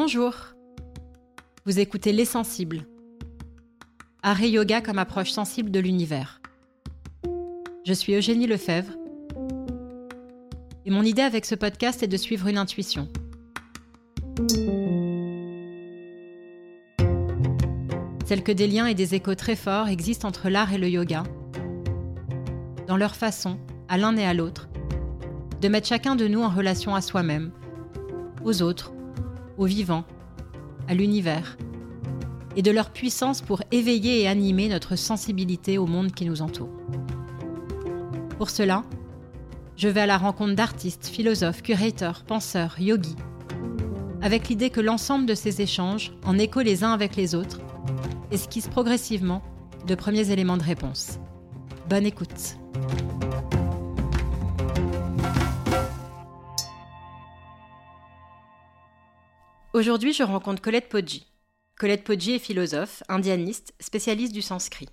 Bonjour. Vous écoutez Les Sensibles. Art et yoga comme approche sensible de l'univers. Je suis Eugénie Lefebvre. Et mon idée avec ce podcast est de suivre une intuition. Celle que des liens et des échos très forts existent entre l'art et le yoga, dans leur façon, à l'un et à l'autre, de mettre chacun de nous en relation à soi-même, aux autres, aux vivants, à l'univers, et de leur puissance pour éveiller et animer notre sensibilité au monde qui nous entoure. Pour cela, je vais à la rencontre d'artistes, philosophes, curateurs, penseurs, yogis, avec l'idée que l'ensemble de ces échanges, en écho les uns avec les autres, esquissent progressivement de premiers éléments de réponse. Bonne écoute. Aujourd'hui, je rencontre Colette Poggi. Colette Poggi est philosophe, indianiste, spécialiste du sanskrit.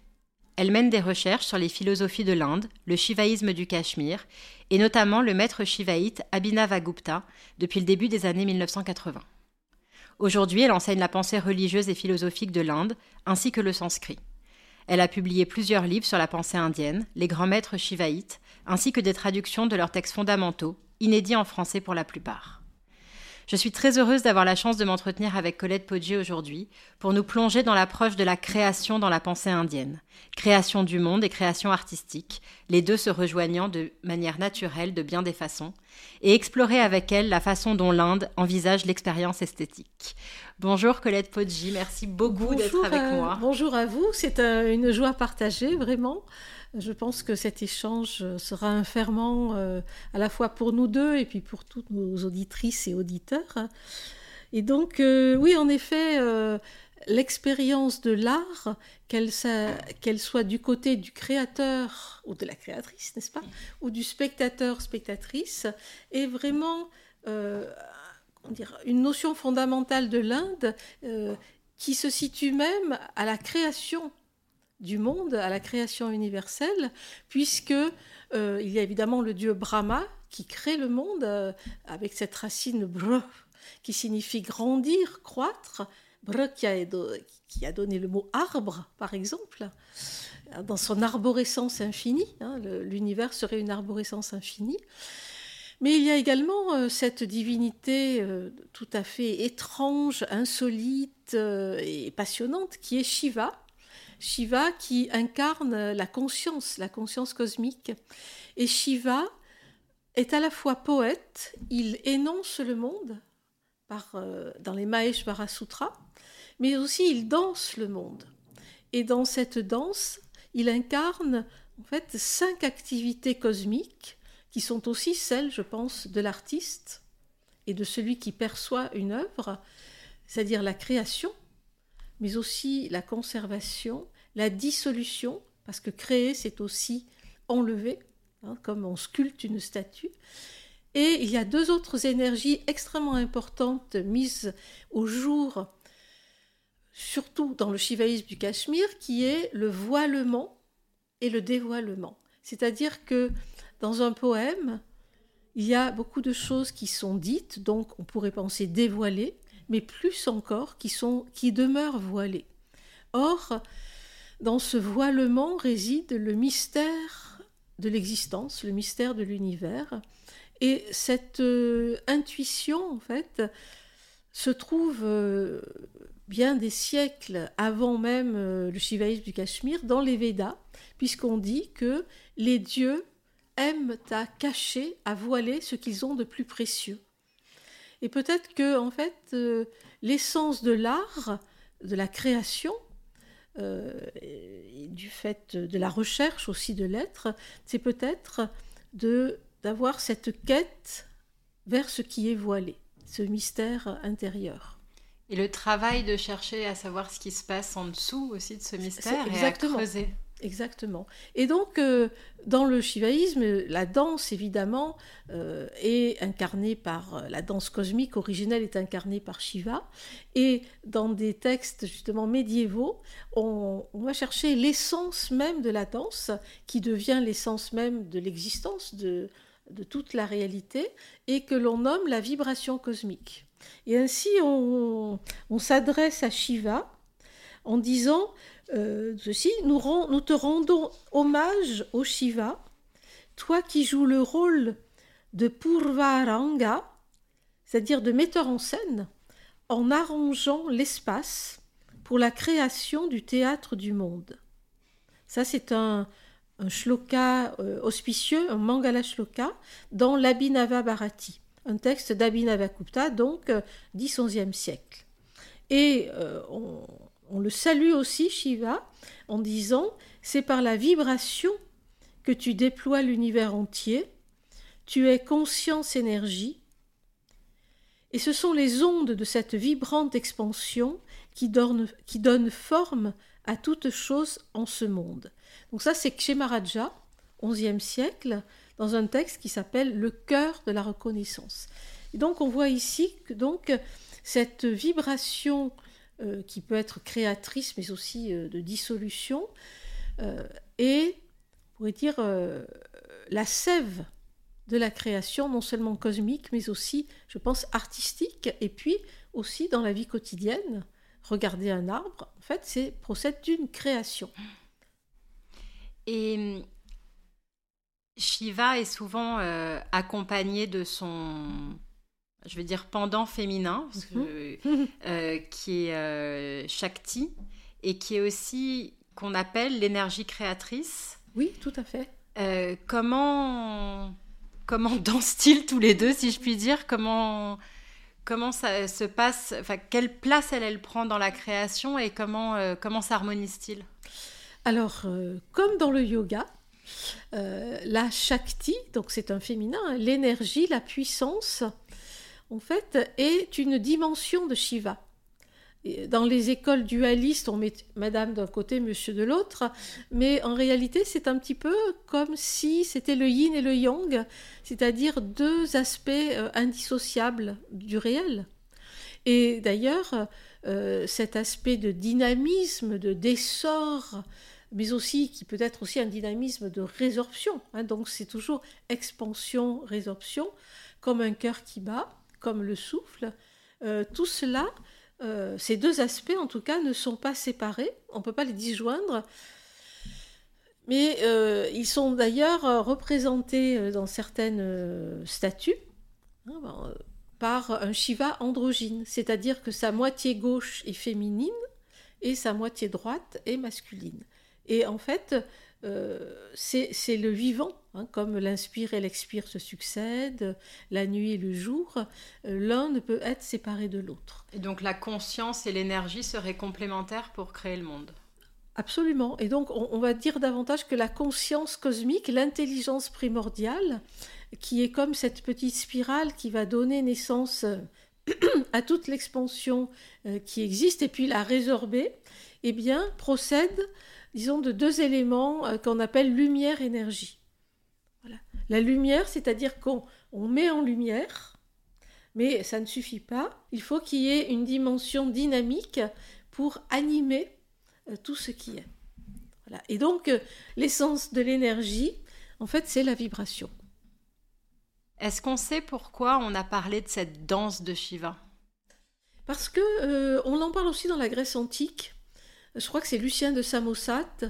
Elle mène des recherches sur les philosophies de l'Inde, le shivaïsme du Cachemire, et notamment le maître shivaïte Abhinavagupta depuis le début des années 1980. Aujourd'hui, elle enseigne la pensée religieuse et philosophique de l'Inde, ainsi que le sanskrit. Elle a publié plusieurs livres sur la pensée indienne, les grands maîtres shivaïtes, ainsi que des traductions de leurs textes fondamentaux, inédits en français pour la plupart. Je suis très heureuse d'avoir la chance de m'entretenir avec Colette Poggi aujourd'hui pour nous plonger dans l'approche de la création dans la pensée indienne. Création du monde et création artistique, les deux se rejoignant de manière naturelle de bien des façons, et explorer avec elle la façon dont l'Inde envisage l'expérience esthétique. Bonjour Colette Poggi, merci beaucoup d'être avec moi. Bonjour à vous, c'est une joie partagée vraiment. Je pense que cet échange sera un ferment euh, à la fois pour nous deux et puis pour toutes nos auditrices et auditeurs. Et donc, euh, oui, en effet, euh, l'expérience de l'art, qu'elle soit du côté du créateur ou de la créatrice, n'est-ce pas, ou du spectateur-spectatrice, est vraiment une notion fondamentale de l'Inde qui se situe même à la création du monde, à la création universelle, puisque euh, il y a évidemment le dieu Brahma qui crée le monde euh, avec cette racine br qui signifie grandir, croître, br qui a, donné le mot arbre par exemple, dans son arborescence infinie, hein, l'univers serait une arborescence infinie. Mais il y a également euh, cette divinité tout à fait étrange, insolite et passionnante qui est Shiva, Shiva qui incarne la conscience, la conscience cosmique. Et Shiva est à la fois poète, il énonce le monde euh, dans les Maheshvara Sutras, mais aussi il danse le monde. Et dans cette danse, il incarne en fait cinq activités cosmiques qui sont aussi celles, je pense, de l'artiste et de celui qui perçoit une œuvre, c'est-à-dire la création, mais aussi la conservation, la dissolution, parce que créer, c'est aussi enlever, hein, comme on sculpte une statue. Et il y a deux autres énergies extrêmement importantes mises au jour, surtout dans le shivaïsme du Cachemire, qui est le voilement et le dévoilement. C'est-à-dire que dans un poème, il y a beaucoup de choses qui sont dites, donc on pourrait penser dévoilées, mais plus encore qui, sont, qui demeurent voilées. Or, dans ce voilement réside le mystère de l'existence, le mystère de l'univers. Et cette euh, intuition, en fait, se trouve euh, bien des siècles avant même euh, le shivaïsme du Cachemire dans les Védas, puisqu'on dit que les dieux aiment à cacher, à voiler ce qu'ils ont de plus précieux. Et peut-être que, en fait, l'essence de l'art, de la création, euh, du fait de la recherche aussi de l'être, c'est peut-être de d'avoir cette quête vers ce qui est voilé, ce mystère intérieur. Et le travail de chercher à savoir ce qui se passe en dessous aussi de ce mystère et à creuser. Exactement. Et donc, euh, dans le shivaïsme, la danse, évidemment, euh, est incarnée par... Euh, la danse cosmique originelle est incarnée par Shiva. Et dans des textes, justement, médiévaux, on, va chercher l'essence même de la danse, qui devient l'essence même de l'existence, de, de toute la réalité, et que l'on nomme la vibration cosmique. Et ainsi, on, s'adresse à Shiva en disant euh, nous, nous te rendons hommage au Shiva, toi qui joues le rôle de Purvaranga, c'est-à-dire de metteur en scène, en arrangeant l'espace pour la création du théâtre du monde. Ça, c'est un, shloka euh, auspicieux, un mangala shloka, dans l'Abhinava Bharati, un texte d'Abhinava Gupta, donc euh, 10-11e siècle. Et euh, on, on, le salue aussi, Shiva, en disant C'est par la vibration que tu déploies l'univers entier, tu es conscience énergie, et ce sont les ondes de cette vibrante expansion qui donnent, forme à toute chose en ce monde. Donc ça, c'est Kshemaraja, 11e siècle, dans un texte qui s'appelle Le cœur de la reconnaissance. Et donc on voit ici que donc cette vibration euh, qui peut être créatrice mais aussi euh, de dissolution euh, est, on pourrait dire, la sève de la création, non seulement cosmique, mais aussi, je pense, artistique, et puis aussi dans la vie quotidienne. Regarder un arbre, en fait, c'est procède d'une création. Et Shiva est souvent accompagné de son, je veux dire, pendant féminin, mhm. euh, qui est euh, Shakti, et qui est aussi qu'on appelle l'énergie créatrice. Oui, tout à fait. comment comment dansent-ils tous les deux, si je puis dire? Comment comment ça se passe? Enfin, quelle place elle, elle prend dans la création et comment euh, comment s'harmonise-t-il? Alors, euh, comme dans le yoga, euh, la Shakti, donc c'est un féminin, l'énergie, la puissance, en fait, est une dimension de Shiva dans les écoles dualistes, on met madame d'un côté, monsieur de l'autre, mais en réalité, c'est un petit peu comme si c'était le yin et le yang, c'est-à-dire deux aspects euh, indissociables du réel. Et d'ailleurs, euh, cet aspect de dynamisme, de d'essor, mais aussi qui peut être aussi un dynamisme de résorption. Hein, donc c'est toujours expansion, résorption, comme un cœur qui bat, comme le souffle. Euh, tout cela euh, ces deux aspects, en tout cas, ne sont pas séparés. On ne peut pas les disjoindre. Mais euh, ils sont d'ailleurs représentés dans certaines statues hein, ben, par un Shiva androgyne, c'est-à-dire que sa moitié gauche est féminine et sa moitié droite est masculine. Et en fait, c'est le vivant Hein, comme l'inspire et l'expire se succèdent, la nuit et le jour, euh, l'un ne peut être séparé de l'autre. Et donc la conscience et l'énergie seraient complémentaires pour créer le monde Absolument. Et donc on, va dire davantage que la conscience cosmique, l'intelligence primordiale, qui est comme cette petite spirale qui va donner naissance euh, à toute l'expansion euh, qui existe et puis la résorber, eh bien procède, disons, de deux éléments qu'on appelle lumière-énergie. La lumière, c'est-à-dire qu'on met en lumière, mais ça ne suffit pas. Il faut qu'il y ait une dimension dynamique pour animer euh, tout ce qui est. Et donc, euh, l'essence de l'énergie, en fait, c'est la vibration. Est-ce qu'on sait pourquoi on a parlé de cette danse de Shiva? Parce que euh, on en parle aussi dans la Grèce antique. Je crois que c'est Lucien de Samosate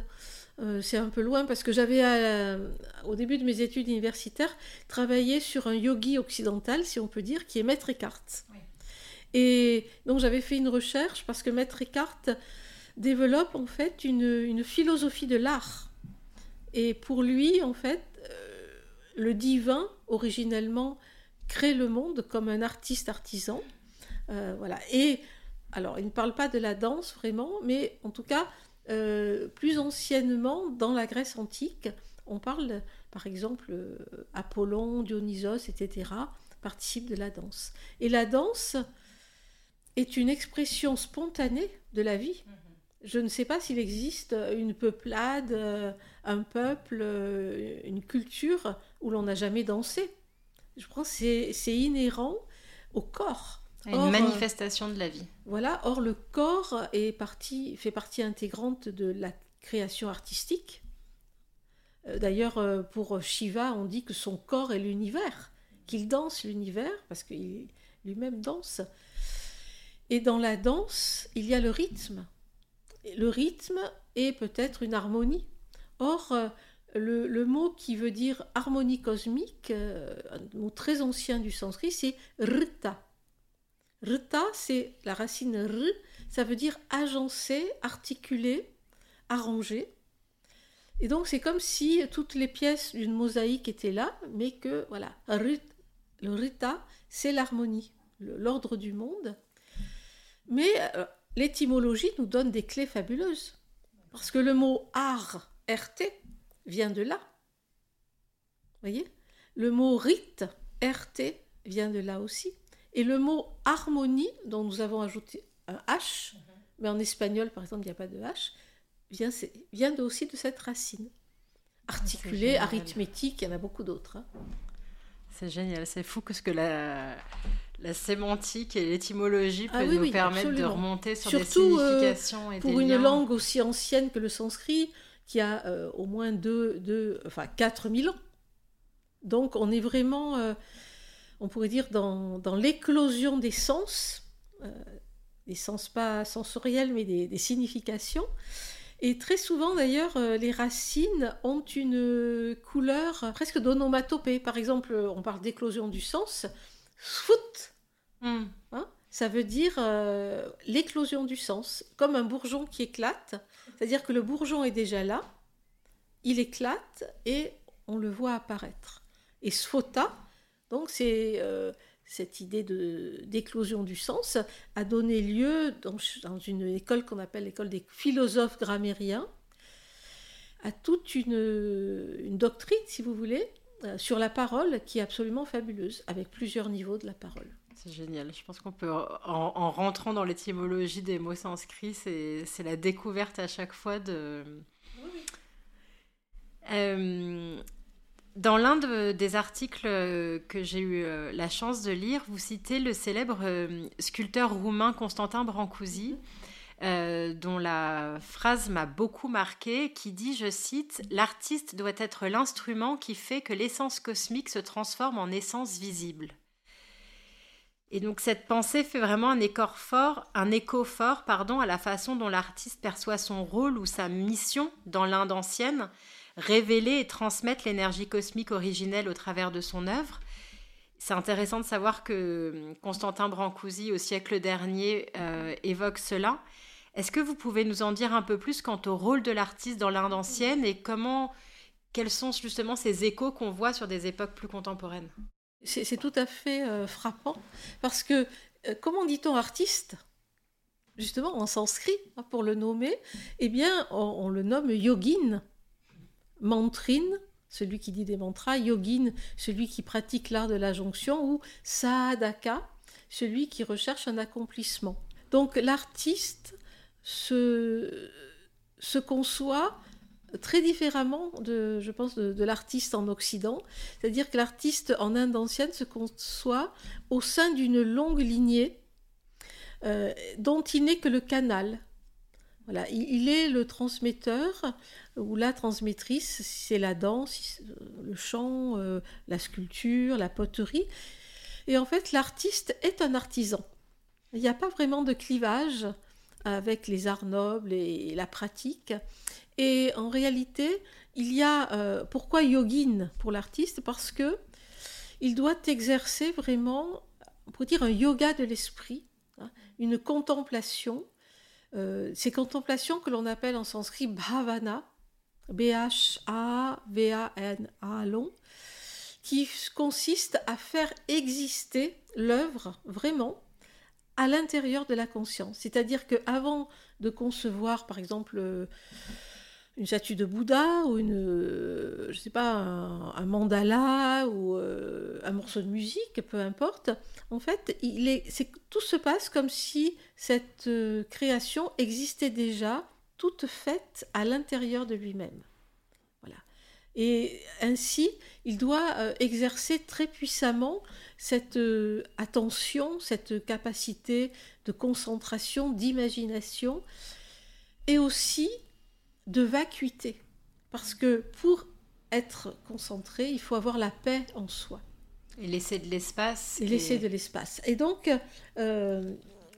euh, c'est un peu loin parce que j'avais, euh, au début de mes études universitaires, travaillé sur un yogi occidental, si on peut dire, qui est Maître Eckhart. Et donc j'avais fait une recherche parce que Maître Eckhart développe en fait une, philosophie de l'art. Et pour lui, en fait, euh, le divin, originellement, crée le monde comme un artiste artisan. voilà. Et alors, il ne parle pas de la danse vraiment, mais en tout cas, euh, plus anciennement, dans la Grèce antique, on parle, par exemple, euh, Apollon, Dionysos, etc., participent de la danse. Et la danse est une expression spontanée de la vie. Mhm. Je ne sais pas s'il existe une peuplade, euh, un peuple, une culture où l'on n'a jamais dansé. Je pense que c'est inhérent au corps. Une euh, manifestation de la vie. Voilà, or le corps est partie, fait partie intégrante de la création artistique. Euh, d'ailleurs, euh, pour Shiva, on dit que son corps est l'univers, qu'il danse l'univers, parce qu'il lui-même danse. Et dans la danse, il y a le rythme. Le rythme est peut-être une harmonie. Or, le, mot qui veut dire harmonie cosmique, un mot très ancien du sanskrit, c'est rita. Rita, c'est la racine r, ça veut dire agencer, articuler, arranger. Et donc c'est comme si toutes les pièces d'une mosaïque étaient là, mais que voilà, le rita, c'est l'harmonie, l'ordre du monde. Mais euh, l'étymologie nous donne des clés fabuleuses. Parce que le mot art, RT, vient de là. Voyez? Le mot rite, RT, vient de là aussi. Et le mot harmonie, dont nous avons ajouté un H, mais en espagnol, par exemple, il n'y a pas de H, vient, vient aussi de cette racine. Articulé, arithmétique, il y en a beaucoup d'autres. Hein. C'est génial, c'est fou que ce que la, la sémantique et l'étymologie ah peuvent nous permettre de remonter sur des euh, significations et pour une langue aussi ancienne que le sanskrit, qui a euh, au moins deux, deux, enfin 4000 ans. Donc on est vraiment, euh, on pourrait dire, dans, dans l'éclosion des sens, des sens pas sensoriels, mais des, des significations. Et très souvent, d'ailleurs, les racines ont une couleur presque d'onomatopée. Par exemple, on parle d'éclosion du sens. Foot, hmm. hein, ça veut dire euh, l'éclosion du sens, comme un bourgeon qui éclate. C'est-à-dire que le bourgeon est déjà là, il éclate et on le voit apparaître. Et sphota, donc c'est euh, cette idée d'éclosion du sens, a donné lieu dans, dans une école qu'on appelle l'école des philosophes grammairiens à toute une, une doctrine, si vous voulez, euh, sur la parole qui est absolument fabuleuse, avec plusieurs niveaux de la parole. C'est génial. Je pense qu'on peut, en, rentrant dans l'étymologie des mots sanscrits, c'est la découverte à chaque fois de. Euh, dans l'un des articles que j'ai eu euh, la chance de lire, vous citez le célèbre sculpteur roumain Constantin Brancusi. Euh, dont la phrase m'a beaucoup marqué, qui dit, je cite, L'artiste doit être l'instrument qui fait que l'essence cosmique se transforme en essence visible. Et donc cette pensée fait vraiment un écho fort, un écho fort pardon, à la façon dont l'artiste perçoit son rôle ou sa mission dans l'Inde ancienne, révéler et transmettre l'énergie cosmique originelle au travers de son œuvre. C'est intéressant de savoir que Constantin Brancusi, au siècle dernier, euh, évoque cela. Est-ce que vous pouvez nous en dire un peu plus quant au rôle de l'artiste dans l'Inde ancienne et comment, quels sont justement ces échos qu'on voit sur des époques plus contemporaines? C'est tout à fait euh, frappant parce que euh, comment dit-on artiste Justement en sanskrit, hein, pour le nommer, eh bien on, le nomme yogin, mantrine, celui qui dit des mantras, yogin, celui qui pratique l'art de la jonction, ou sadhaka, celui qui recherche un accomplissement. Donc l'artiste se, se conçoit très différemment de, je pense, de, l'artiste en Occident. C'est-à-dire que l'artiste en Inde ancienne se conçoit au sein d'une longue lignée euh, dont il n'est que le canal. Il, est le transmetteur ou la transmettrice, c'est la danse, le chant, euh, la sculpture, la poterie. Et en fait, l'artiste est un artisan. Il n'y a pas vraiment de clivage avec les arts nobles et la pratique. Et en réalité, il y a euh, pourquoi yogin pour l'artiste? Parce que il doit exercer vraiment, on pourrait dire, un yoga de l'esprit, hein, une contemplation. Euh, ces contemplations que l'on appelle en sanskrit bhavana, B-H-A-V-A-N-A long, qui consiste à faire exister l'œuvre vraiment à l'intérieur de la conscience. C'est-à-dire qu'avant de concevoir, par exemple, euh, une statue de Bouddha ou une, euh, je sais pas, un, mandala ou euh, un morceau de musique, peu importe. En fait, il est, tout se passe comme si cette création existait déjà, toute faite à l'intérieur de lui-même. Voilà. Et ainsi, il doit exercer très puissamment cette euh, attention, cette capacité de concentration, d'imagination, et aussi de vacuité. Parce que pour être concentré, il faut avoir la paix en soi. Et laisser de l'espace. Et laisser de l'espace. Et donc, euh,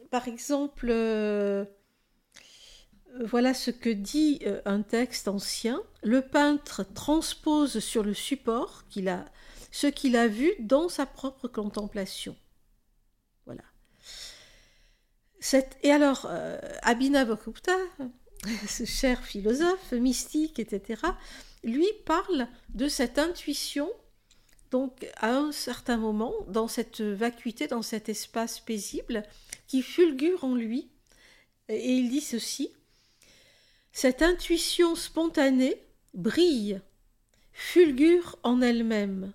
par exemple, euh, voilà ce que dit euh, un texte ancien. Le peintre transpose sur le support qu'il a, ce qu'il a vu dans sa propre contemplation. Voilà. et alors, Abhinavagupta, ce cher philosophe, mystique, etc., lui parle de cette intuition, donc à un certain moment, dans cette vacuité, dans cet espace paisible, qui fulgure en lui. Et il dit ceci Cette intuition spontanée brille, fulgure en elle-même.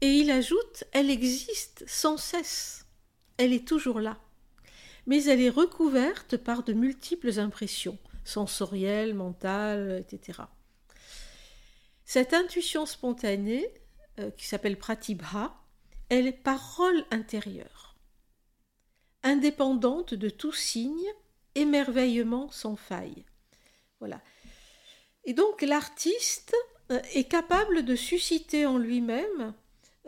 Et il ajoute Elle existe sans cesse. Elle est toujours là. Mais elle est recouverte par de multiples impressions, sensorielles, mentales, etc. Cette intuition spontanée, euh, qui s'appelle pratibha, elle est parole intérieure, indépendante de tout signe, émerveillement sans faille. Voilà. Et donc l'artiste euh, est capable de susciter en lui-même,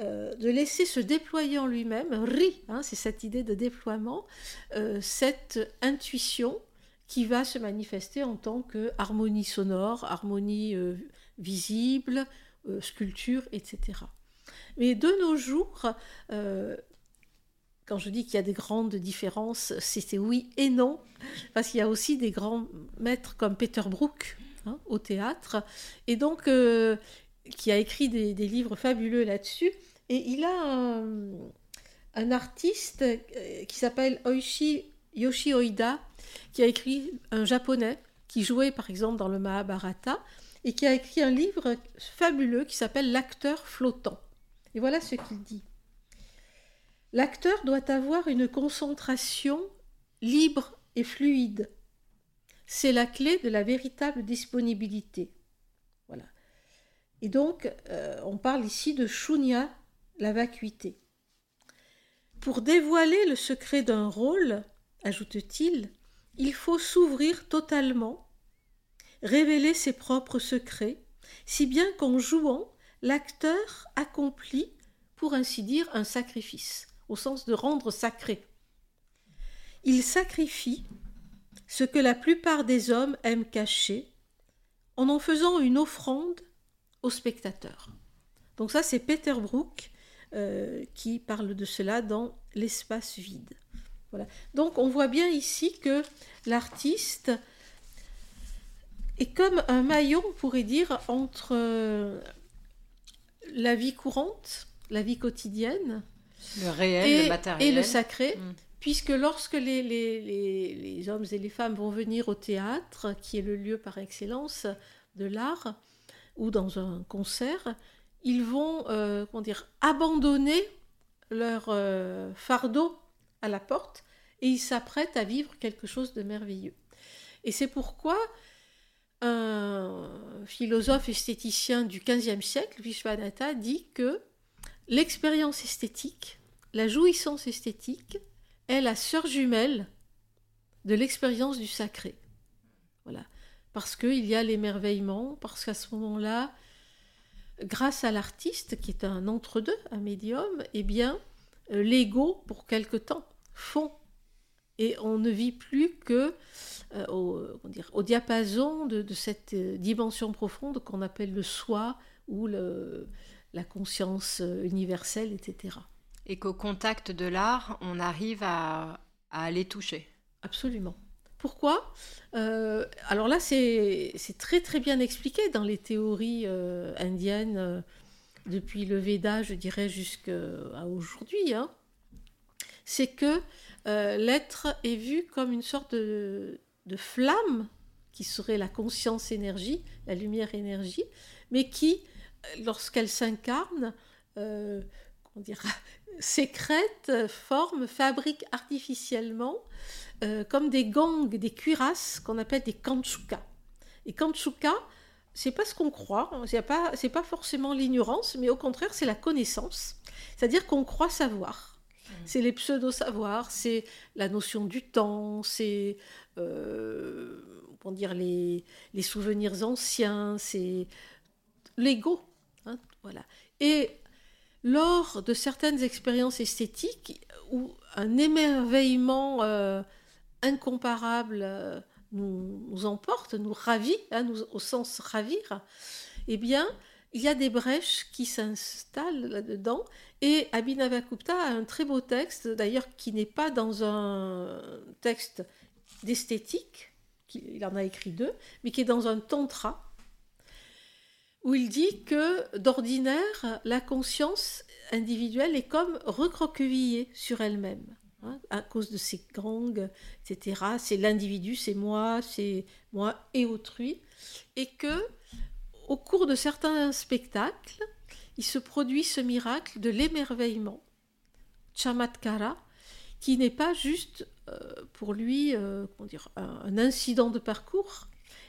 euh, de laisser se déployer en lui-même, ri, hein, c'est cette idée de déploiement, cette intuition qui va se manifester en tant que harmonie sonore, harmonie visible, euh, sculpture, etc. Mais de nos jours, euh, quand je dis qu'il y a des grandes différences, c'est oui et non, parce qu'il y a aussi des grands maîtres comme Peter Brook hein, au théâtre, et donc euh, qui a écrit des, livres fabuleux là-dessus. Et il a un, artiste qui s'appelle Oishi Yoshi Oida, qui a écrit un japonais qui jouait par exemple dans le Mahabharata, et qui a écrit un livre fabuleux qui s'appelle L'acteur flottant. Et voilà ce qu'il dit. L'acteur doit avoir une concentration libre et fluide. C'est la clé de la véritable disponibilité. Voilà. Et donc, euh, on parle ici de shunya, la vacuité. Pour dévoiler le secret d'un rôle, ajoute-t-il, il faut s'ouvrir totalement révéler ses propres secrets, si bien qu'en jouant, l'acteur accomplit, pour ainsi dire, un sacrifice, au sens de rendre sacré. Il sacrifie ce que la plupart des hommes aiment cacher, en en faisant une offrande au spectateur. Donc ça, c'est Peter Brook euh, qui parle de cela dans l'espace vide. Voilà. Donc on voit bien ici que l'artiste et comme un maillon, on pourrait dire, entre euh, la vie courante, la vie quotidienne, le réel, et, le matériel. et le sacré. Mm. Puisque lorsque les, les, les, hommes et les femmes vont venir au théâtre, qui est le lieu par excellence de l'art, ou dans un concert, ils vont euh, comment dire, abandonner leur euh, fardeau à la porte et ils s'apprêtent à vivre quelque chose de merveilleux. Et c'est pourquoi un philosophe esthéticien du XVe siècle, Vishwanatha, dit que l'expérience esthétique, la jouissance esthétique, est la sœur jumelle de l'expérience du sacré. Voilà. Parce qu'il y a l'émerveillement, parce qu'à ce moment-là, grâce à l'artiste, qui est un entre-deux, un médium, eh bien, euh, l'ego, pour quelque temps, fond. Et on ne vit plus que euh, au, dire, au, diapason de, cette euh, dimension profonde qu'on appelle le soi ou le, la conscience universelle, etc. Et qu'au contact de l'art, on arrive à, à aller toucher. Absolument. Pourquoi? Alors là, c'est très très bien expliqué dans les théories indiennes, depuis le Veda, je dirais, jusqu'à aujourd'hui. Hein. C'est que l'être est vu comme une sorte de, de flamme, qui serait la conscience énergie, la lumière énergie, mais qui, euh, lorsqu'elle s'incarne, euh, sécrète, forme, fabrique artificiellement, euh, comme des gangs, des cuirasses qu'on appelle des kanchuka. Et kanchuka, c'est pas ce qu'on croit, c'est pas, pas forcément l'ignorance, mais au contraire, c'est la connaissance. C'est-à-dire qu'on croit savoir. Mmh. C'est les pseudo-savoirs, c'est la notion du temps, c'est euh, dire les, les, souvenirs anciens, c'est l'ego. Hein, voilà. Et lors de certaines expériences esthétiques où un émerveillement euh, incomparable euh, nous, emporte, nous ravit, hein, au sens ravir, eh bien, il y a des brèches qui s'installent là-dedans. Et Abhinavakupta a un très beau texte, d'ailleurs, qui n'est pas dans un texte d'esthétique, il en a écrit deux, mais qui est dans un tantra, où il dit que d'ordinaire, la conscience individuelle est comme recroquevillée sur elle-même. Hein, à cause de ses gangs, etc. C'est l'individu, c'est moi, c'est moi et autrui. Et que, au cours de certains spectacles, il se produit ce miracle de l'émerveillement, chamatkara, qui n'est pas juste euh, pour lui euh, un incident de parcours,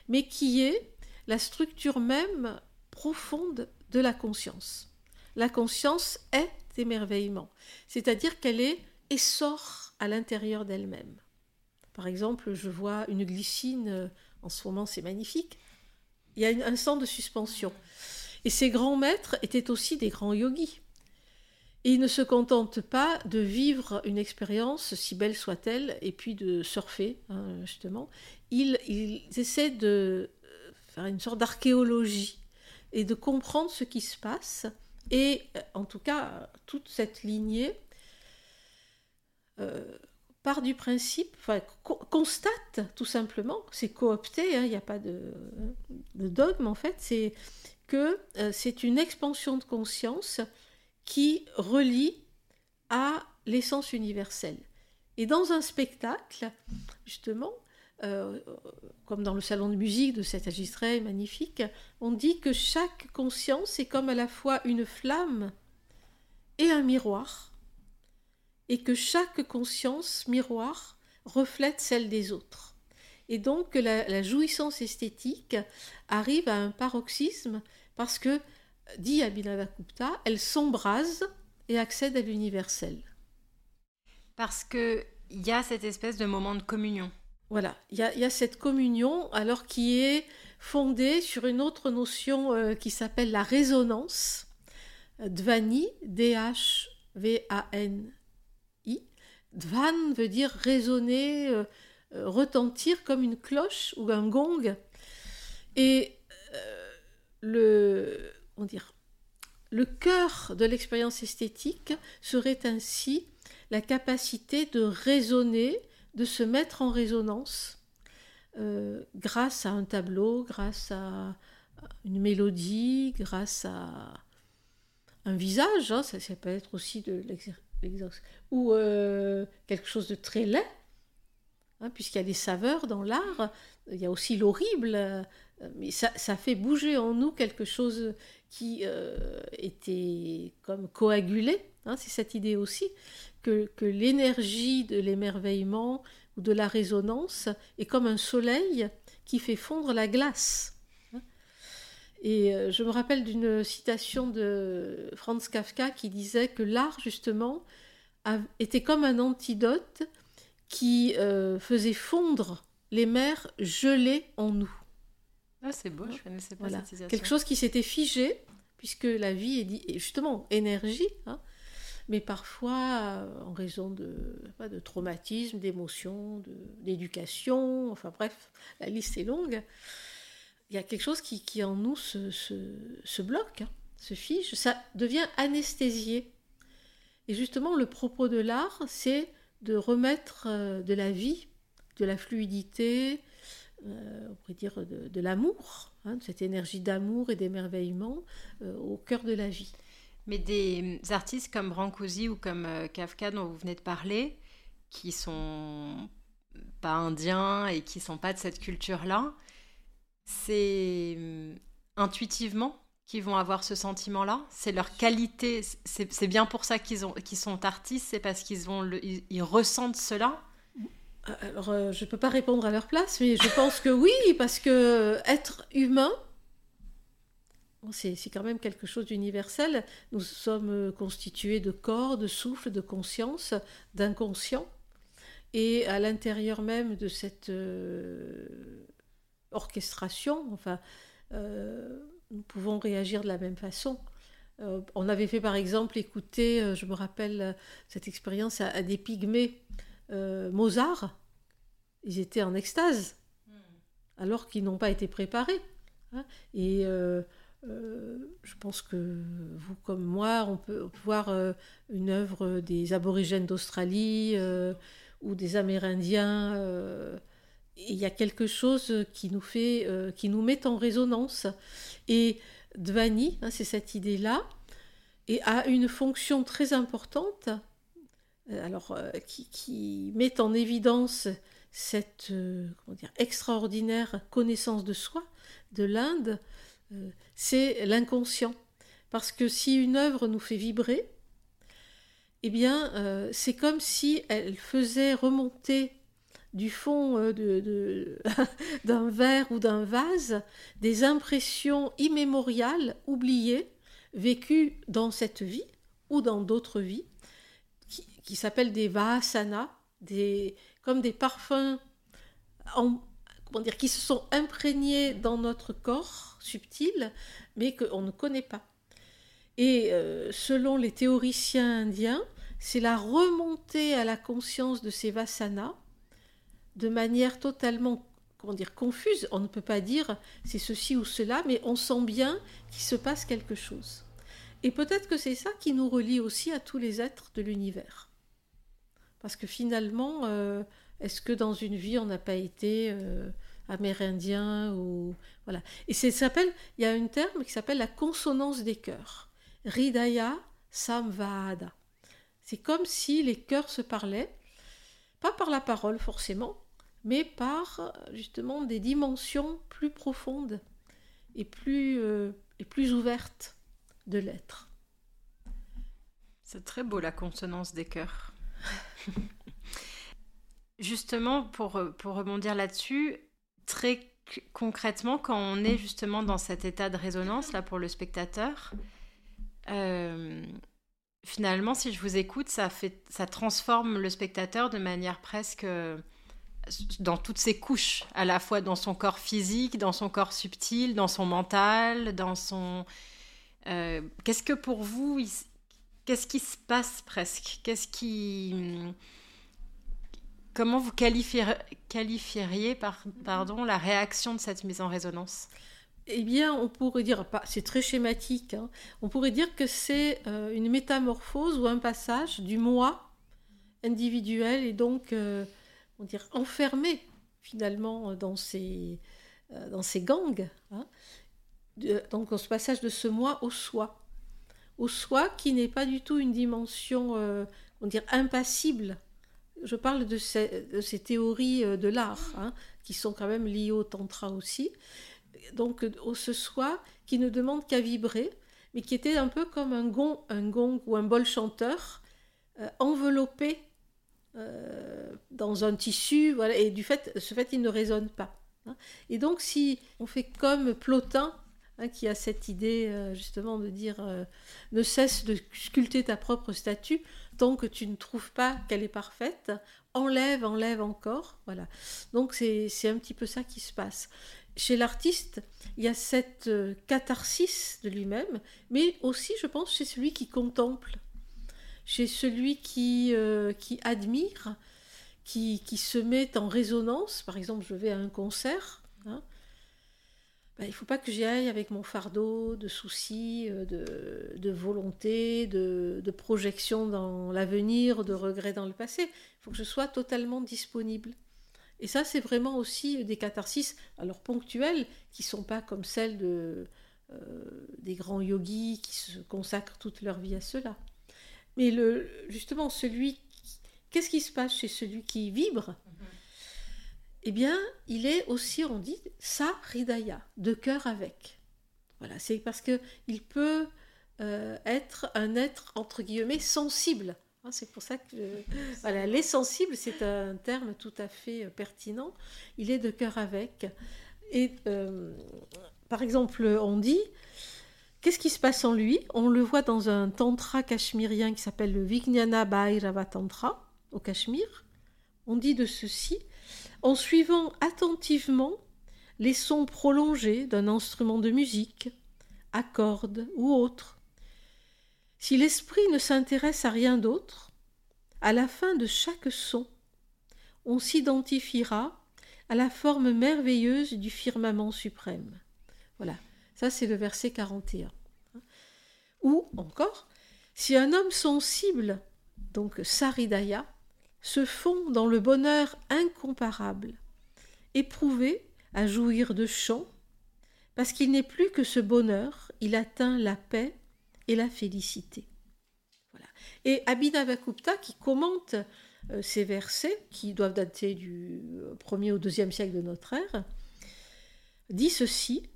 mais qui est la structure même profonde de la conscience. La conscience est émerveillement, c'est-à-dire qu'elle est essor à l'intérieur d'elle-même. Par exemple, je vois une glycine, euh, en ce moment c'est magnifique, il y a un sens de suspension. Et ces grands maîtres étaient aussi des grands yogis. Et ils ne se contentent pas de vivre une expérience, si belle soit-elle, et puis de surfer, hein, justement. Ils, ils, essaient de euh, faire une sorte d'archéologie et de comprendre ce qui se passe. Et euh, en tout cas, toute cette lignée part du principe, constate tout simplement, c'est coopté, hein, il n'y a pas de, dogme en fait, c'est que euh, c'est une expansion de conscience qui relie à l'essence universelle. Et dans un spectacle, justement, euh, comme dans le salon de musique de cet agistrat magnifique, on dit que chaque conscience est comme à la fois une flamme et un miroir, et que chaque conscience miroir reflète celle des autres. Et donc la, la jouissance esthétique arrive à un paroxysme parce que, dit Abhinavakupta, elle s'embrase et accède à l'universel. Parce qu'il y a cette espèce de moment de communion. Voilà, il y, a cette communion, alors qui est fondée sur une autre notion euh, qui s'appelle la résonance. Dvani, D-H-V-A-N-I. Dvan veut dire résonner, euh, euh, retentir comme une cloche ou un gong. Et dire, le cœur de l'expérience esthétique serait ainsi la capacité de résonner de se mettre en résonance euh, grâce à un tableau, grâce à une mélodie, grâce à un visage, hein, ça, peut être aussi de l'exercice, ou euh, quelque chose de très laid, hein, puisqu'il y a des saveurs dans l'art, il y a aussi l'horrible, euh, mais ça, fait bouger en nous quelque chose qui était comme coagulé, hein, c'est cette idée aussi, que, l'énergie de l'émerveillement ou de la résonance est comme un soleil qui fait fondre la glace. Et euh, je me rappelle d'une citation de Franz Kafka qui disait que l'art, justement, était comme un antidote qui euh, faisait fondre les mers gelées en nous. Ah, c'est beau, je connaissais pas cette citation. Quelque chose qui s'était figé, puisque la vie est, justement énergie. Hein, mais parfois euh, en raison de, de traumatisme, d'émotions, d'éducation, enfin bref, la liste est longue. Il y a quelque chose qui, en nous se, bloque, hein, se fige, ça devient anesthésié. Et justement, le propos de l'art, c'est de remettre euh, de la vie, de la fluidité, euh, on pourrait dire de, l'amour, hein, de cette énergie d'amour et d'émerveillement au cœur de la vie. Mais des artistes comme Brancusi ou comme euh, Kafka dont vous venez de parler, qui sont pas indiens et qui sont pas de cette culture-là, c'est hum, intuitivement qu'ils vont avoir ce sentiment-là. C'est leur qualité. C'est bien pour ça qu'ils sont artistes. C'est parce qu'ils ils, ressentent cela. Alors, euh, je ne peux pas répondre à leur place, mais je pense que oui, parce que être humain, c'est quand même quelque chose d'universel. Nous sommes euh, constitués de corps, de souffle, de conscience, d'inconscient. Et à l'intérieur même de cette euh, orchestration, enfin, euh, nous pouvons réagir de la même façon. Euh, on avait fait par exemple écouter, euh, je me rappelle cette expérience à, des pygmées Mozart. Ils étaient en extase, hmm. alors qu'ils n'ont pas été préparés. Hein. Et je pense que vous comme moi, on peut voir une œuvre des aborigènes d'Australie ou des Amérindiens il y a quelque chose qui nous fait, euh, qui nous met en résonance. Et Dvani, hein, c'est cette idée-là, et a une fonction très importante, euh, alors euh, qui, met en évidence cette extraordinaire connaissance de soi de l'Inde, c'est l'inconscient. Parce que si une œuvre nous fait vibrer, eh bien, c'est comme si elle faisait remonter du fond euh, d'un verre ou d'un vase des impressions immémoriales, oubliées, vécues dans cette vie ou dans d'autres vies, qui, s'appellent des vasanas, des, comme des parfums comment dire, qui se sont imprégnés dans notre corps subtil, mais qu'on ne connaît pas. Et euh, selon les théoriciens indiens, c'est la remontée à la conscience de ces vasanas de manière totalement comment dire, confuse. On ne peut pas dire c'est ceci ou cela, mais on sent bien qu'il se passe quelque chose. Et peut-être que c'est ça qui nous relie aussi à tous les êtres de l'univers. Parce que finalement, euh, est-ce que dans une vie, on n'a pas été euh, amérindien ou voilà. Et ça s'appelle, il y a un terme qui s'appelle la consonance des cœurs. Ridaya Samvada. C'est comme si les cœurs se parlaient, pas par la parole forcément, mais par justement des dimensions plus profondes et plus, euh, et plus ouvertes de l'être. C'est très beau la consonance des cœurs. justement, pour, pour rebondir là-dessus, très concrètement, quand on est justement dans cet état de résonance, là, pour le spectateur, euh, finalement, si je vous écoute, ça, fait, ça transforme le spectateur de manière presque dans toutes ses couches, à la fois dans son corps physique, dans son corps subtil, dans son mental, dans son... Euh, qu'est-ce que pour vous, qu'est-ce qui se passe presque? Qu'est-ce qui... Comment vous qualifieriez, qualifieriez par, pardon, la réaction de cette mise en résonance? Eh bien, on pourrait dire, c'est très schématique, hein, on pourrait dire que c'est euh, une métamorphose ou un passage du moi individuel et donc euh, dire, enfermé finalement dans ces, euh, dans ces gangs. Hein. donc, ce passage de ce moi au soi. Au soi qui n'est pas du tout une dimension, euh, on dire, impassible. Je parle de ces, théories euh, de l'art, hein, qui sont quand même liées au tantra aussi. Donc, au ce soi qui ne demande qu'à vibrer, mais qui était un peu comme un gong, un gong ou un bol chanteur, enveloppé euh, dans un tissu, voilà, et du fait, ce fait, il ne résonne pas. Hein. Et donc, si on fait comme Plotin, hein, qui a cette idée euh, justement de dire euh, ne cesse de sculpter ta propre statue tant que tu ne trouves pas qu'elle est parfaite, enlève, enlève encore. Voilà. Donc, c'est un petit peu ça qui se passe. Chez l'artiste, il y a cette catharsis de lui-même, mais aussi, je pense, chez celui qui contemple chez celui qui, euh, admire, qui, se met en résonance. Par exemple, je vais à un concert. Hein, ben, il ne faut pas que j'y aille avec mon fardeau de soucis, euh, de, volonté, de, projection dans l'avenir, de regrets dans le passé. Il faut que je sois totalement disponible. Et ça, c'est vraiment aussi des catharsis, alors ponctuelles, qui ne sont pas comme celles euh, des grands yogis qui se consacrent toute leur vie à cela. Mais le, justement, celui. Qu'est-ce qui se passe chez celui qui vibre? Mhm. Eh bien, il est aussi, on dit, sa ridaya, de cœur avec. Voilà, c'est parce que il peut euh, être un être, entre guillemets, sensible. Hein, c'est pour ça que. voilà, les sensibles, c'est un terme tout à fait euh, pertinent. Il est de cœur avec. Et euh, par exemple, on dit Qu'est-ce qui se passe en lui? On le voit dans un tantra cachemirien qui s'appelle le Vijnana Bhairava Tantra au Cachemire. On dit de ceci en suivant attentivement les sons prolongés d'un instrument de musique, à cordes ou autre, Si l'esprit ne s'intéresse à rien d'autre, à la fin de chaque son, on s'identifiera à la forme merveilleuse du firmament suprême. Voilà, ça c'est le verset 41. Ou encore, si un homme sensible, donc Saridaya, se fond dans le bonheur incomparable, éprouvé à jouir de chants, parce qu'il n'est plus que ce bonheur, il atteint la paix et la félicité. Voilà. Et Abhinavakupta, qui commente euh, ces versets, qui doivent dater du 1er au 2e siècle de notre ère, dit ceci,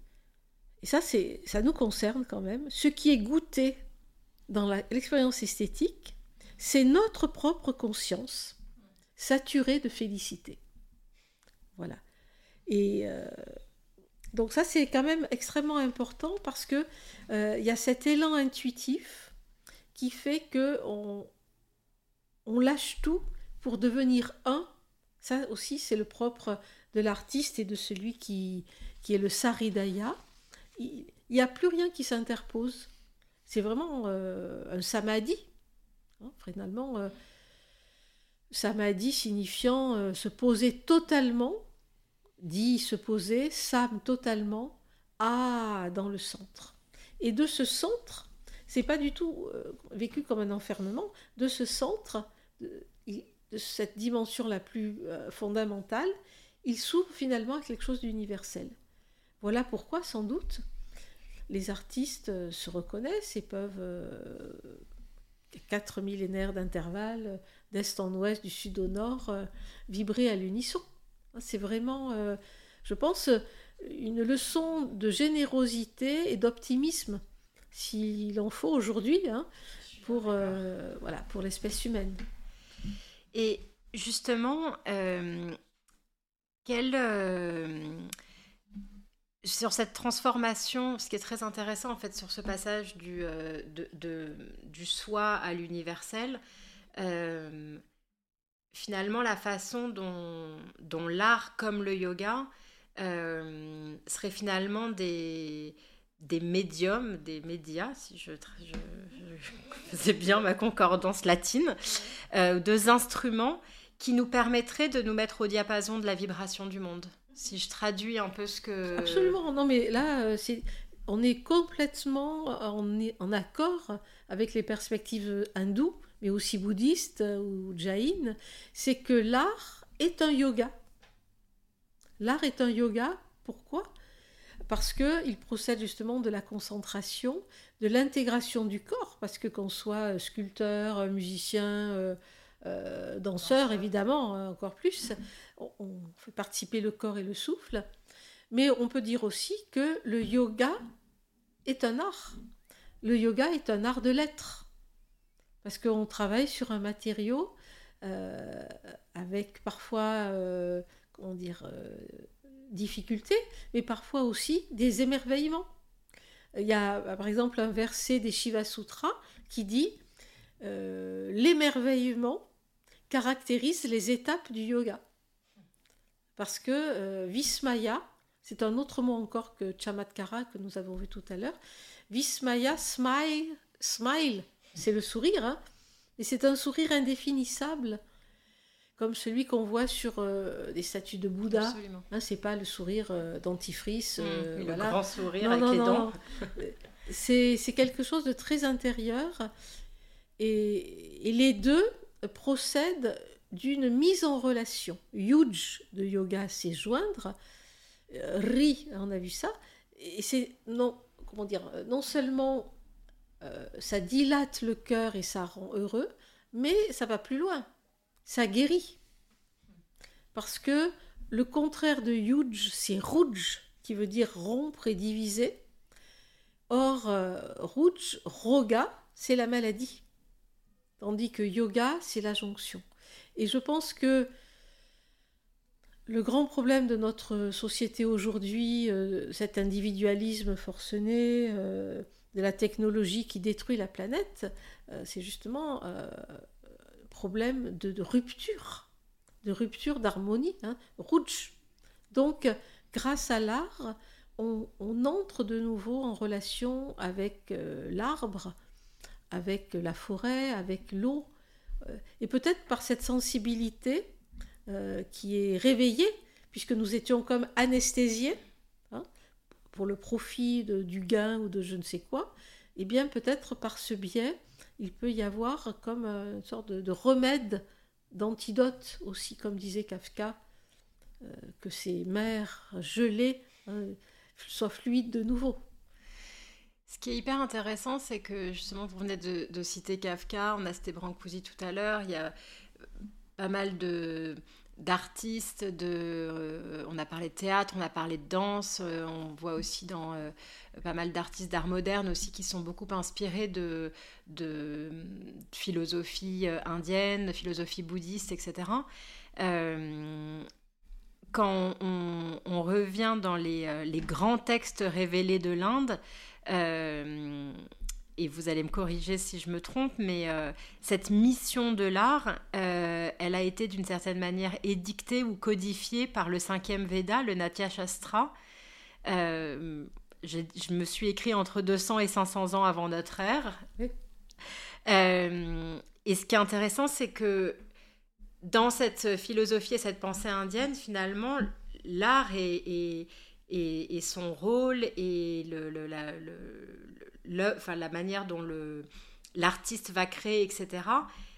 et ça, ça nous concerne quand même, ce qui est goûté dans l'expérience esthétique, c'est notre propre conscience saturée de félicité. Voilà. Et euh, donc ça, c'est quand même extrêmement important parce que euh, y a cet élan intuitif qui fait que on, on lâche tout pour devenir un. Ça aussi, c'est le propre de l'artiste et de celui qui, qui est le saridaya. Il n'y a plus rien qui s'interpose. C'est vraiment euh, un samadhi. Hein, finalement, samadhi signifiant se poser totalement dit se poser, Sam totalement, à dans le centre. Et de ce centre, c'est pas du tout euh, vécu comme un enfermement, de ce centre, de, cette dimension la plus euh, fondamentale, il s'ouvre finalement à quelque chose d'universel. Voilà pourquoi, sans doute, les artistes euh, se reconnaissent et peuvent, quatre millénaires d'intervalle, d'est en ouest, du sud au nord, vibrer à l'unisson. C'est vraiment, euh, je pense, une leçon de générosité et d'optimisme, s'il en faut aujourd'hui, hein, pour, euh, pour l'espèce humaine. Et justement, euh, sur cette transformation, ce qui est très intéressant en fait sur ce passage du, de, du soi à l'universel, finalement la façon dont, l'art comme le yoga euh, serait finalement des, des médiums, des médias, si je, faisais bien ma concordance latine, euh, deux instruments qui nous permettraient de nous mettre au diapason de la vibration du monde. Si je traduis un peu ce que... Absolument, non mais là, euh, on est complètement en, en accord avec les perspectives hindoues mais aussi bouddhiste ou jain, c'est que l'art est un yoga. L'art est un yoga, pourquoi? Parce qu'il procède justement de la concentration, de l'intégration du corps, parce que qu'on soit sculpteur, musicien, euh, euh, danseur, évidemment, hein, encore plus, on fait participer le corps et le souffle, mais on peut dire aussi que le yoga est un art. Le yoga est un art de l'être parce qu'on travaille sur un matériau euh, avec parfois, euh, comment dire, euh, difficultés, mais parfois aussi des émerveillements. Il y a par exemple un verset des Shiva Sutras qui dit l'émerveillement caractérise les étapes du yoga. Parce que Vismaya, c'est un autre mot encore que Chamatkara que nous avons vu tout à l'heure. Vismaya, smile, smile c'est le sourire, hein. et c'est un sourire indéfinissable, comme celui qu'on voit sur euh, des statues de Bouddha. Hein, c'est pas le sourire euh, dentifrice, mmh, euh, le grand sourire avec les dents. c'est quelque chose de très intérieur, et, les deux procèdent d'une mise en relation. Yuj de yoga, c'est joindre. Ri, on a vu ça. Et c'est non, comment dire, non seulement euh, ça dilate le cœur et ça rend heureux, mais ça va plus loin. Ça guérit. Parce que le contraire de yuj, c'est ruj, qui veut dire rompre et diviser. Or, euh, ruj, roga, c'est la maladie. Tandis que yoga, c'est la jonction. Et je pense que le grand problème de notre société aujourd'hui, euh, cet individualisme forcené, de la technologie qui détruit la planète, euh, c'est justement euh, problème de, rupture, de rupture d'harmonie, hein, Donc, grâce à l'art, on, entre de nouveau en relation avec euh, l'arbre, avec la forêt, avec l'eau, et peut-être par cette sensibilité qui est réveillée, puisque nous étions comme anesthésiés hein, pour le profit du gain ou de je ne sais quoi, et eh bien peut-être par ce biais, il peut y avoir comme une sorte de, remède, d'antidote aussi, comme disait Kafka, que ces mers gelées soient fluides de nouveau. Ce qui est hyper intéressant, c'est que justement, vous venez de, citer Kafka, on a cité Brancusi tout à l'heure, il y a pas mal de d'artistes, de, euh, on a parlé de théâtre, on a parlé de danse, euh, on voit aussi dans euh, pas mal d'artistes d'art moderne aussi qui sont beaucoup inspirés de, de, philosophie indienne, de philosophie bouddhiste, etc. quand on, revient dans les, les, grands textes révélés de l'Inde, euh, et vous allez me corriger si je me trompe, mais euh, cette mission de l'art, euh, elle a été d'une certaine manière édictée ou codifiée par le cinquième Veda, le Natya Shastra. je me suis écrit entre 200 et 500 ans avant notre ère. et ce qui est intéressant, c'est que dans cette philosophie et cette pensée indienne, finalement, l'art est et, son rôle et la, manière dont l'artiste va créer, etc.,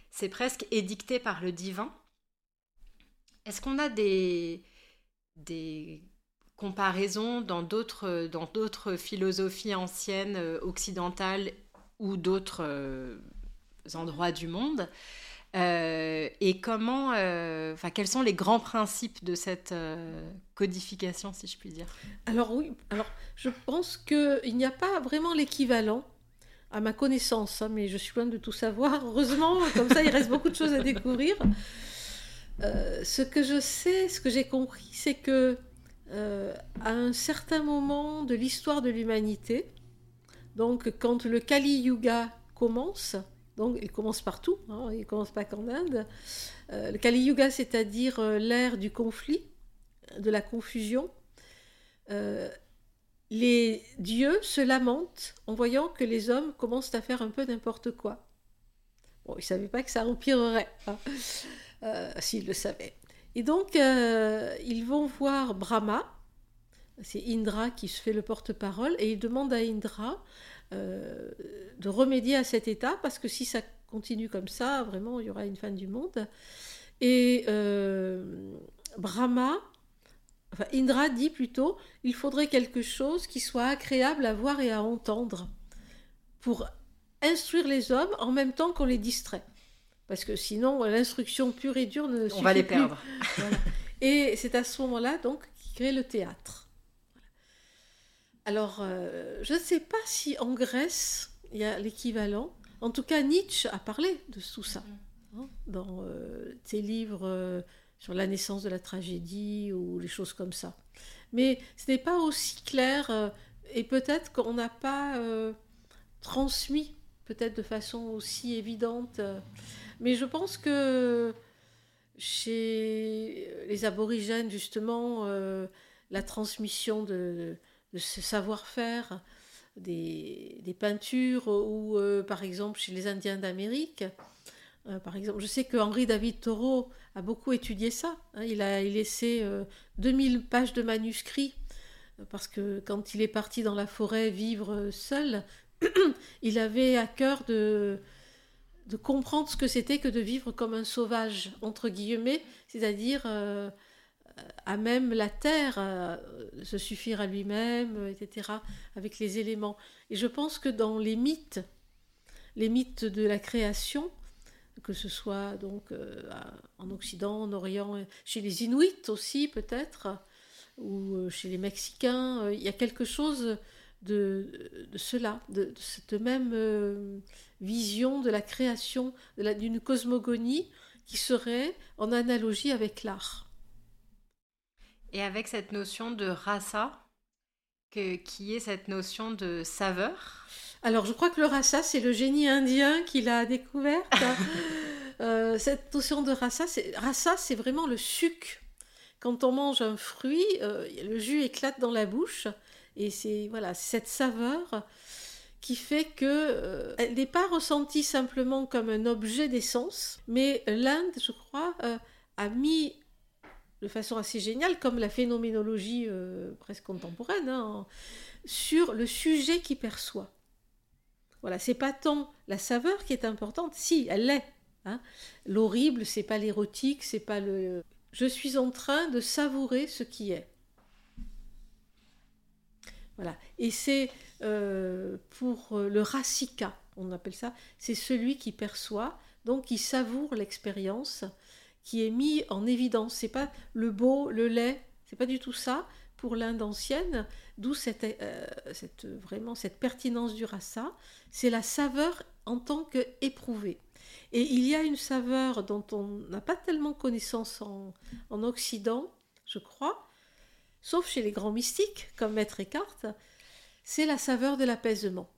c'est presque édicté par le divin. Est-ce qu'on a des, comparaisons dans d'autres, dans d'autres philosophies anciennes, euh, occidentales ou d'autres euh, endroits du monde? Euh, et comment, euh, enfin, quels sont les grands principes de cette euh, codification, si je puis dire? Alors oui, alors je pense qu'il n'y a pas vraiment l'équivalent à ma connaissance, hein, mais je suis loin de tout savoir. Heureusement, comme ça, il reste beaucoup de choses à découvrir. ce que je sais, ce que j'ai compris, c'est que à un certain moment de l'histoire de l'humanité, donc quand le Kali Yuga commence, donc, il commence partout, hein, il ne commence pas qu'en Inde. Euh, le Kali Yuga, c'est-à-dire euh, l'ère du conflit, de la confusion. Euh, les dieux se lamentent en voyant que les hommes commencent à faire un peu n'importe quoi. Bon, ils ne savaient pas que ça empirerait, hein, s'ils le savaient. Et donc, ils vont voir Brahma, c'est Indra qui se fait le porte-parole, et ils demandent à Indra euh, de remédier à cet état, parce que si ça continue comme ça, vraiment, il y aura une fin du monde. Et euh, Brahma, enfin Indra dit plutôt, il faudrait quelque chose qui soit agréable à voir et à entendre pour instruire les hommes en même temps qu'on les distrait. Parce que sinon, l'instruction pure et dure ne On va les perdre. Et c'est à ce moment-là, donc, qu'il crée le théâtre. Alors, euh, je ne sais pas si en Grèce, il y a l'équivalent. En tout cas, Nietzsche a parlé de tout ça mm. hein, dans euh, ses livres euh, sur la naissance de la tragédie ou les choses comme ça. Mais ce n'est pas aussi clair et peut-être qu'on n'a pas transmis peut-être de façon aussi évidente. mais je pense que chez les aborigènes, justement, la transmission de, de ce savoir-faire des, peintures ou euh, par exemple chez les Indiens d'Amérique. Euh, par exemple, je sais que Henri David Thoreau a beaucoup étudié ça. Hein. il a laissé 2000 euh, pages de manuscrits parce que quand il est parti dans la forêt vivre seul, il avait à cœur de, de comprendre ce que c'était que de vivre comme un sauvage, entre guillemets, c'est-à-dire à même la terre, euh, se suffire à lui-même, etc., avec les éléments. Et je pense que dans les mythes, les mythes de la création, que ce soit donc euh, en Occident, en Orient, chez les Inuits aussi peut-être, ou euh, chez les Mexicains, il y a quelque chose de, cela, de, cette même vision de la création, d'une cosmogonie qui serait en analogie avec l'art. Et avec cette notion de rasa, qui est cette notion de saveur? Alors, je crois que le rasa, c'est le génie indien qui l'a découverte. Euh, cette notion de rasa, c'est, rasa, c'est vraiment le suc. Quand on mange un fruit, euh, le jus éclate dans la bouche. Et c'est voilà cette saveur qui fait que elle n'est pas ressentie simplement comme un objet d'essence, mais l'Inde, je crois, a mis de façon assez géniale, comme la phénoménologie presque contemporaine, hein, sur le sujet qui perçoit. Voilà, c'est pas tant la saveur qui est importante, si elle l'est. Hein. L'horrible, c'est pas l'érotique, c'est pas le. Je suis en train de savourer ce qui est. Voilà, et c'est euh, pour le rasika, on appelle ça, c'est celui qui perçoit, donc qui savoure l'expérience, qui est mis en évidence. C'est pas le beau, le lait, c'est pas du tout ça pour l'Inde ancienne, d'où cette, euh, cette, vraiment cette pertinence du rasa, c'est la saveur en tant qu'éprouvée. Et il y a une saveur dont on n'a pas tellement connaissance en, en, Occident, je crois, sauf chez les grands mystiques comme Maître Eckhart, c'est la saveur de l'apaisement.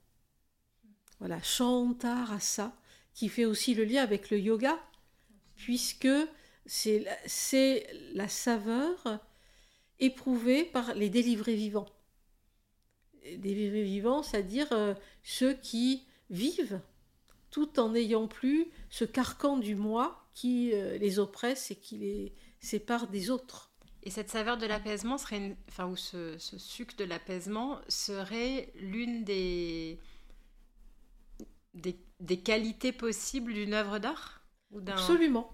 Voilà, Shanta Rasa, qui fait aussi le lien avec le yoga, puisque c'est la saveur éprouvés par les délivrés vivants. Délivrés vivants, c'est-à-dire euh, ceux qui vivent tout en n'ayant plus ce carcan du moi qui euh, les oppresse et qui les sépare des autres. Et cette saveur de l'apaisement serait, enfin, ou ce, sucre de l'apaisement serait l'une des, des, qualités possibles d'une œuvre d'art Absolument.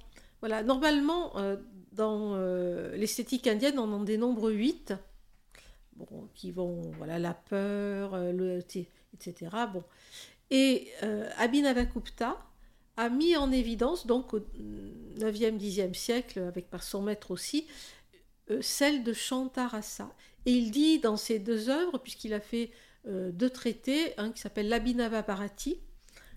Voilà, normalement, euh, dans euh, l'esthétique indienne, on en dénombre huit, bon, qui vont, voilà, la peur, euh, le, etc. Bon. Et Abhinavakupta a mis en évidence, donc au 9e, 10e siècle, avec par son maître aussi, celle de Chantarasa. Et il dit dans ses deux œuvres, puisqu'il a fait deux traités, un qui s'appelle l'Abhinava Bharati,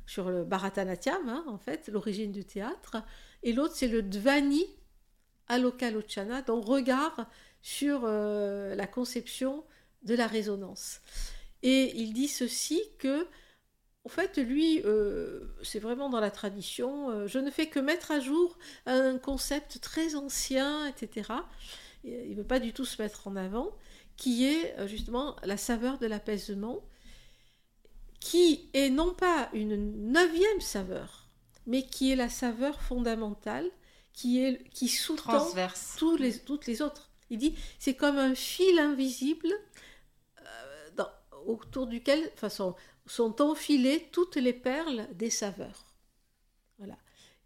sur le Bharatanatyam, hein, en fait, l'origine du théâtre, et l'autre c'est le Dvani Alokalochana, donc regard sur euh, la conception de la résonance. Et il dit ceci que, en fait, lui, euh, c'est vraiment dans la tradition, euh, je ne fais que mettre à jour un concept très ancien, etc. Il ne veut pas du tout se mettre en avant, qui est justement la saveur de l'apaisement, qui est non pas une neuvième saveur, mais qui est la saveur fondamentale qui, est, qui sous-tend tous les, toutes les autres. Il dit c'est comme un fil invisible euh, dans, autour duquel enfin, sont, enfilées toutes les perles des saveurs. Voilà.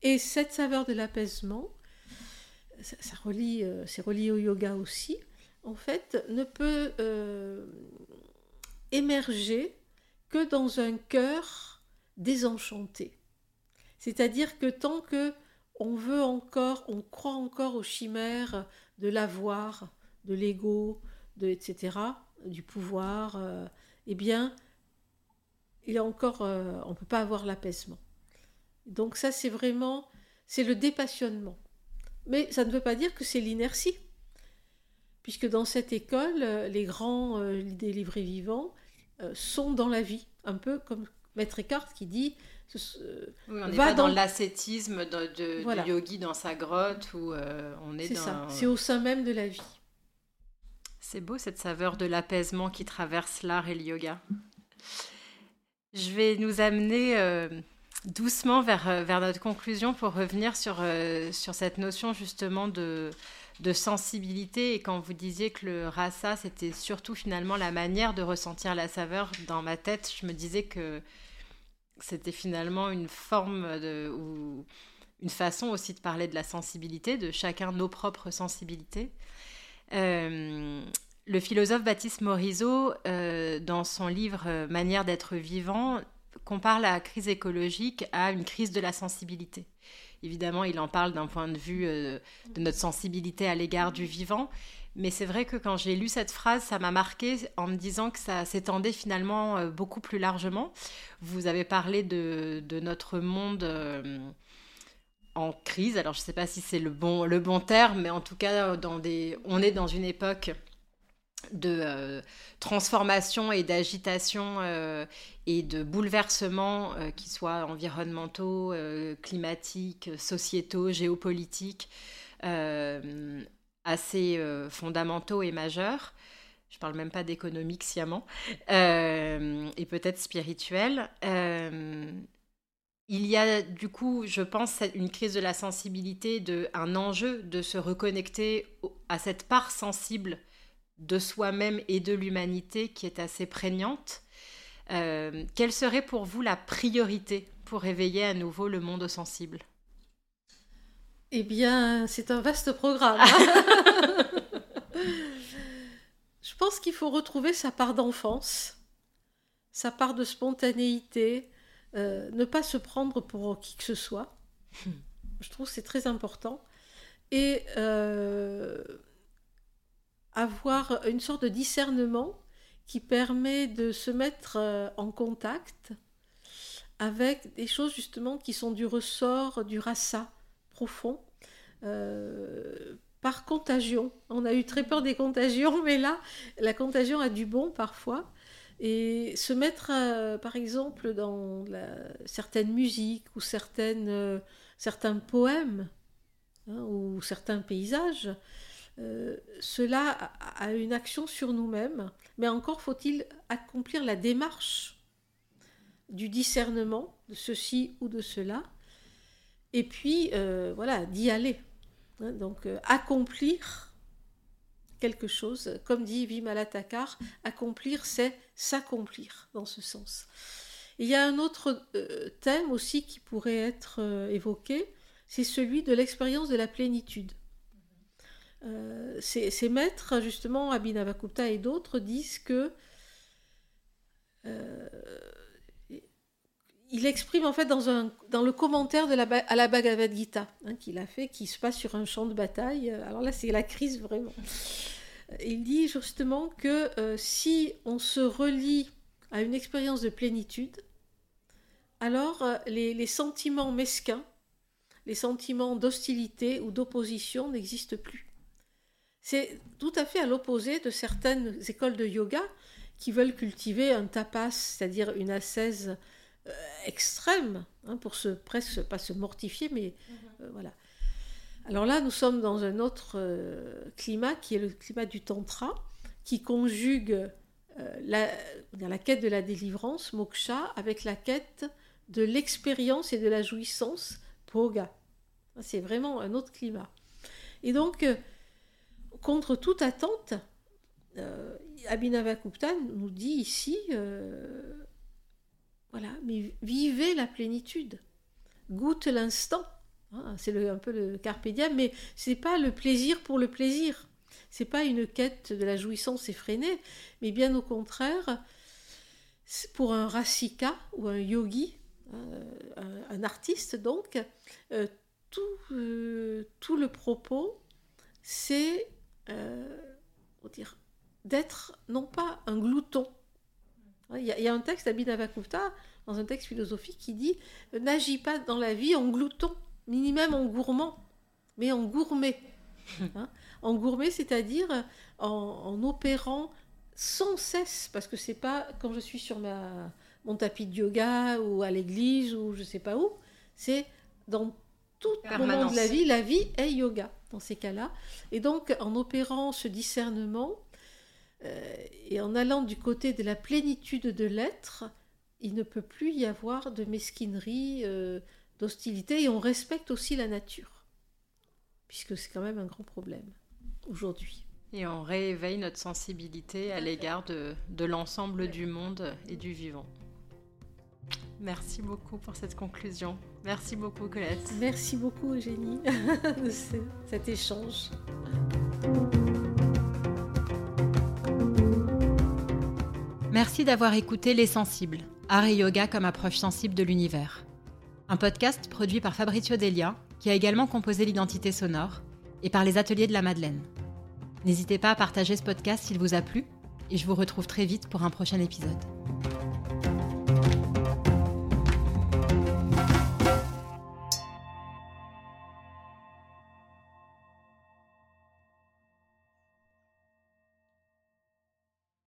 Et cette saveur de l'apaisement, ça, relie, euh, c'est relié au yoga aussi, en fait, ne peut euh, émerger que dans un cœur désenchanté. C'est-à-dire que tant que on veut encore, on croit encore aux chimères de l'avoir, de l'ego, de etc., du pouvoir, euh, eh bien, il y a encore, euh, on ne peut pas avoir l'apaisement. Donc ça, c'est vraiment, c'est le dépassionnement. Mais ça ne veut pas dire que c'est l'inertie, puisque dans cette école, les grands euh, délivrés vivants sont dans la vie, un peu comme Maître Eckhart qui dit on n'est pas dans, l'ascétisme de, du yogi dans sa grotte où euh, on est, dans... ça, c'est au sein même de la vie. C'est beau cette saveur de l'apaisement qui traverse l'art et le yoga. Je vais nous amener euh, doucement vers, euh, vers notre conclusion pour revenir sur, sur cette notion justement de, de sensibilité. Et quand vous disiez que le rasa, c'était surtout finalement la manière de ressentir la saveur, dans ma tête, je me disais que c'était finalement une forme ou une façon aussi de parler de la sensibilité, de chacun nos propres sensibilités. Euh, le philosophe Baptiste Morisot, euh, dans son livre Manière d'être vivant, compare la crise écologique à une crise de la sensibilité. Évidemment, il en parle d'un point de vue de notre sensibilité à l'égard du vivant, mais c'est vrai que quand j'ai lu cette phrase, ça m'a marqué en me disant que ça s'étendait finalement euh, beaucoup plus largement. Vous avez parlé de, notre monde euh, en crise. Alors je ne sais pas si c'est le bon, le bon terme, mais en tout cas, dans des, on est dans une époque de euh, transformation et d'agitation et de bouleversements qui soient environnementaux, climatiques, sociétaux, géopolitiques assez euh, fondamentaux et majeurs. je parle même pas d'économique sciemment, euh, et peut-être spirituel. Euh, il y a du coup, je pense, une crise de la sensibilité, de, un enjeu de se reconnecter à cette part sensible de soi-même et de l'humanité qui est assez prégnante. Euh, quelle serait pour vous la priorité pour réveiller à nouveau le monde sensible? Eh bien, c'est un vaste programme. Je pense qu'il faut retrouver sa part d'enfance, sa part de spontanéité, euh, ne pas se prendre pour qui que ce soit. Je trouve que c'est très important. Et euh, avoir une sorte de discernement qui permet de se mettre euh, en contact avec des choses justement qui sont du ressort du rassa profond, par contagion. On a eu très peur des contagions, mais là, la contagion a du bon parfois. Et se mettre, euh, par exemple, dans certaines musiques ou certaines, euh, certains poèmes hein, ou certains paysages, euh, cela a, une action sur nous-mêmes. Mais encore faut-il accomplir la démarche du discernement de ceci ou de cela. Et puis, voilà, d'y aller. Hein, donc, accomplir quelque chose. Comme dit Vimalatakar, accomplir, c'est s'accomplir dans ce sens. il y a un autre euh, thème aussi qui pourrait être euh, évoqué, c'est celui de l'expérience de la plénitude. Euh, ces, maîtres, justement, Abhinavakupta et d'autres, disent que il exprime en fait dans le commentaire de la, à la Bhagavad Gita hein, qu'il a fait, qui se passe sur un champ de bataille. Alors là, c'est la crise vraiment. Il dit justement que euh, si on se relie à une expérience de plénitude, alors euh, les, sentiments mesquins, les sentiments d'hostilité ou d'opposition n'existent plus. C'est tout à fait à l'opposé de certaines écoles de yoga qui veulent cultiver un tapas, c'est-à-dire une ascèse euh, extrême, hein, pour se presque pas se mortifier, mais mhm. euh, voilà. Alors là, nous sommes dans un autre euh, climat qui est le climat du tantra, qui conjugue la, la, quête de la délivrance, moksha, avec la quête de l'expérience et de la jouissance, poga. C'est vraiment un autre climat. Et donc, contre toute attente, Abhinavakupta nous dit ici voilà, mais vivez la plénitude. Goûte l'instant. Hein, c'est un peu le carpe diem, mais c'est pas le plaisir pour le plaisir. C'est pas une quête de la jouissance effrénée, mais bien au contraire, pour un rasika ou un yogi, euh, un, artiste donc, euh, euh, tout, le propos, c'est d'être non pas un glouton, il y, a, un texte d'Abhinavakupta, dans un texte philosophique, qui dit N'agis pas dans la vie en glouton, ni même en gourmand, mais en gourmet. Hein. en gourmet, c'est-à-dire en, opérant sans cesse, parce que c'est pas quand je suis sur ma, mon tapis de yoga ou à l'église ou je sais pas où, c'est dans tout moment de la vie, la vie est yoga dans ces cas-là. Et donc, en opérant ce discernement, euh, et en allant du côté de la plénitude de l'être, il ne peut plus y avoir de mesquinerie, euh, d'hostilité, et on respecte aussi la nature, puisque c'est quand même un grand problème aujourd'hui. Et on rééveille notre sensibilité à l'égard de, de l'ensemble du monde et du vivant. Merci beaucoup pour cette conclusion. Merci beaucoup Colette. Merci beaucoup Eugénie de cet échange. Merci d'avoir écouté Les Sensibles, art et yoga comme approche sensible de l'univers. Un podcast produit par Fabrizio Delia, qui a également composé l'identité sonore, et par les ateliers de la Madeleine. N'hésitez pas à partager ce podcast s'il vous a plu, et je vous retrouve très vite pour un prochain épisode.